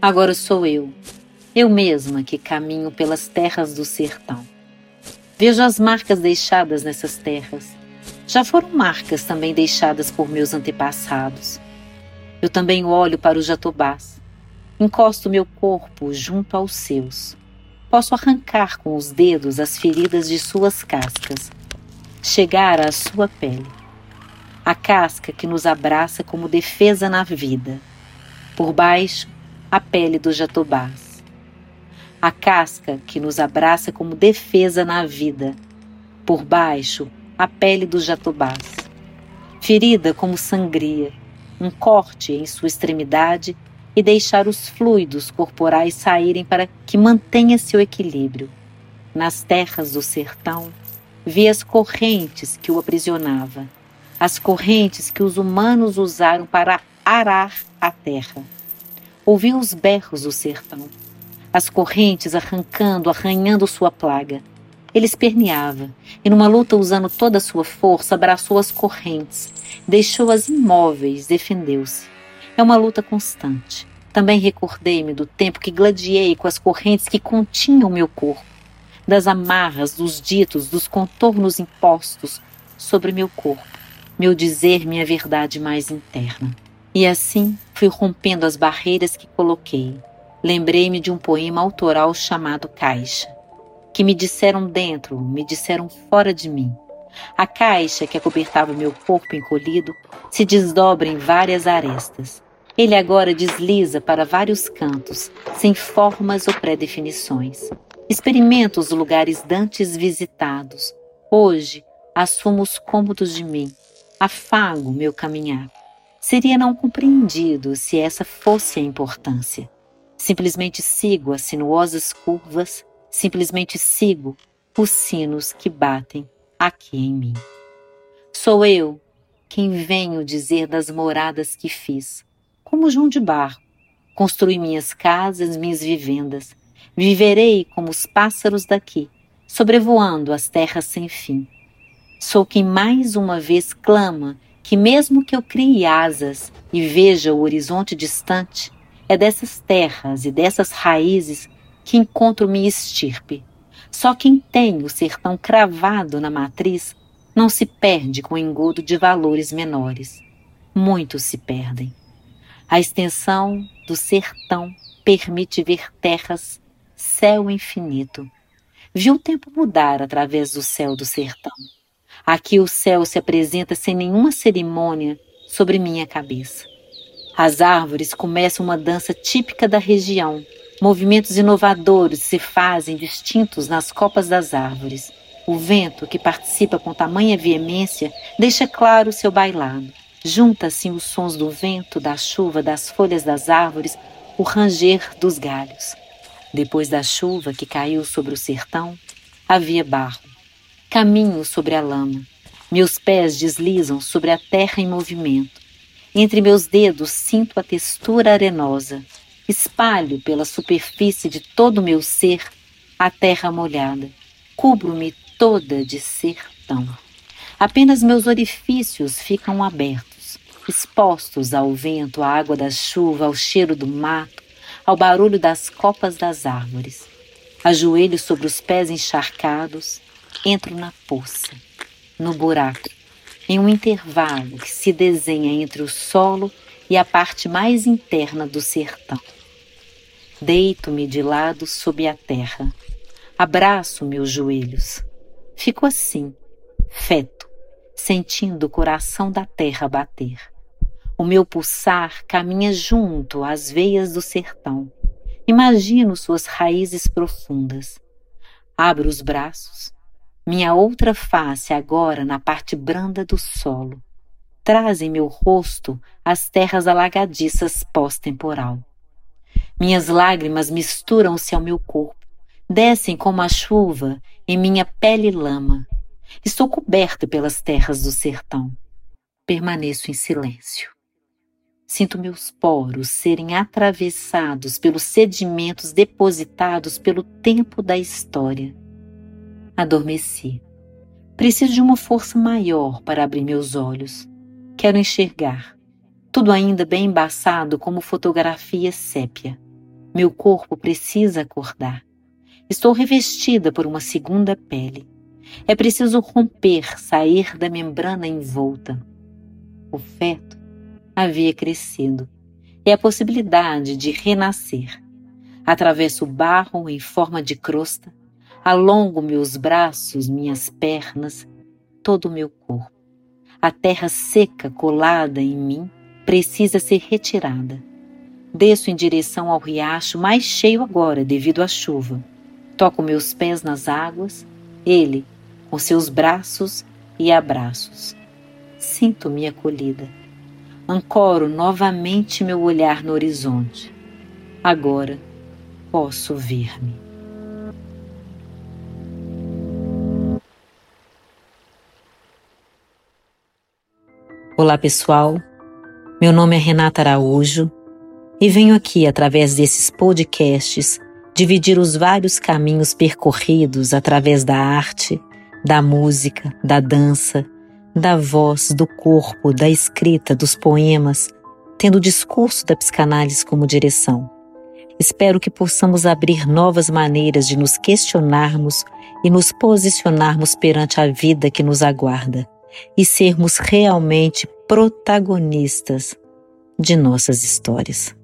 Agora sou eu, eu mesma que caminho pelas terras do sertão. Vejo as marcas deixadas nessas terras. Já foram marcas também deixadas por meus antepassados. Eu também olho para os jatobás. Encosto meu corpo junto aos seus. Posso arrancar com os dedos as feridas de suas cascas, chegar à sua pele. A casca que nos abraça como defesa na vida. Por baixo, a pele dos jatobás. A casca que nos abraça como defesa na vida. Por baixo, a pele dos jatobás. Ferida como sangria, um corte em sua extremidade e deixar os fluidos corporais saírem para que mantenha seu equilíbrio. Nas terras do sertão, vi as correntes que o aprisionava, as correntes que os humanos usaram para arar a terra. Ouvi os berros do sertão, as correntes arrancando, arranhando sua plaga. Ele esperneava e, numa luta usando toda a sua força, abraçou as correntes, deixou-as imóveis, defendeu-se. É uma luta constante. Também recordei-me do tempo que gladiei com as correntes que continham meu corpo, das amarras, dos ditos, dos contornos impostos sobre meu corpo, meu dizer, minha verdade mais interna. E assim fui rompendo as barreiras que coloquei. Lembrei-me de um poema autoral chamado Caixa, que me disseram dentro, me disseram fora de mim. A caixa que acobertava meu corpo encolhido se desdobra em várias arestas ele agora desliza para vários cantos, sem formas ou pré-definições. Experimento os lugares dantes visitados. Hoje assumo os cômodos de mim. Afago meu caminhar. Seria não compreendido se essa fosse a importância. Simplesmente sigo as sinuosas curvas, simplesmente sigo os sinos que batem aqui em mim. Sou eu quem venho dizer das moradas que fiz, como João de Barro. Construí minhas casas, minhas vivendas. Viverei como os pássaros daqui, sobrevoando as terras sem fim. Sou quem mais uma vez clama que, mesmo que eu crie asas e veja o horizonte distante, é dessas terras e dessas raízes que encontro minha estirpe. Só quem tem o sertão cravado na matriz não se perde com engodo de valores menores. Muitos se perdem. A extensão do sertão permite ver terras, céu infinito. Vi o tempo mudar através do céu do sertão. Aqui o céu se apresenta sem nenhuma cerimônia sobre minha cabeça. As árvores começam uma dança típica da região. Movimentos inovadores se fazem distintos nas copas das árvores. O vento, que participa com tamanha veemência, deixa claro seu bailado. Junta-se os sons do vento, da chuva, das folhas das árvores, o ranger dos galhos. Depois da chuva que caiu sobre o sertão, havia barro. Caminho sobre a lama. Meus pés deslizam sobre a terra em movimento. Entre meus dedos sinto a textura arenosa. Espalho pela superfície de todo o meu ser a terra molhada. Cubro-me toda de sertão. Apenas meus orifícios ficam abertos, expostos ao vento, à água da chuva, ao cheiro do mato, ao barulho das copas das árvores. Ajoelho sobre os pés encharcados, entro na poça, no buraco, em um intervalo que se desenha entre o solo e a parte mais interna do sertão. Deito-me de lado sob a terra, abraço meus joelhos. Fico assim, feto sentindo o coração da terra bater. O meu pulsar caminha junto às veias do sertão. Imagino suas raízes profundas. Abro os braços. Minha outra face agora na parte branda do solo. Traz em meu rosto as terras alagadiças pós-temporal. Minhas lágrimas misturam-se ao meu corpo, descem como a chuva em minha pele lama Estou coberta pelas terras do sertão. Permaneço em silêncio. Sinto meus poros serem atravessados pelos sedimentos depositados pelo tempo da história. Adormeci. Preciso de uma força maior para abrir meus olhos. Quero enxergar. Tudo ainda bem embaçado como fotografia sépia. Meu corpo precisa acordar. Estou revestida por uma segunda pele. É preciso romper, sair da membrana envolta. O feto havia crescido. É a possibilidade de renascer. Atravesso o barro em forma de crosta, alongo meus braços, minhas pernas, todo o meu corpo. A terra seca colada em mim precisa ser retirada. Desço em direção ao riacho mais cheio agora devido à chuva. Toco meus pés nas águas, ele com seus braços e abraços. Sinto-me acolhida. Ancoro novamente meu olhar no horizonte. Agora posso ver-me. Olá, pessoal. Meu nome é Renata Araújo e venho aqui, através desses podcasts, dividir os vários caminhos percorridos através da arte, da música, da dança, da voz, do corpo, da escrita, dos poemas, tendo o discurso da psicanálise como direção. Espero que possamos abrir novas maneiras de nos questionarmos e nos posicionarmos perante a vida que nos aguarda e sermos realmente protagonistas de nossas histórias.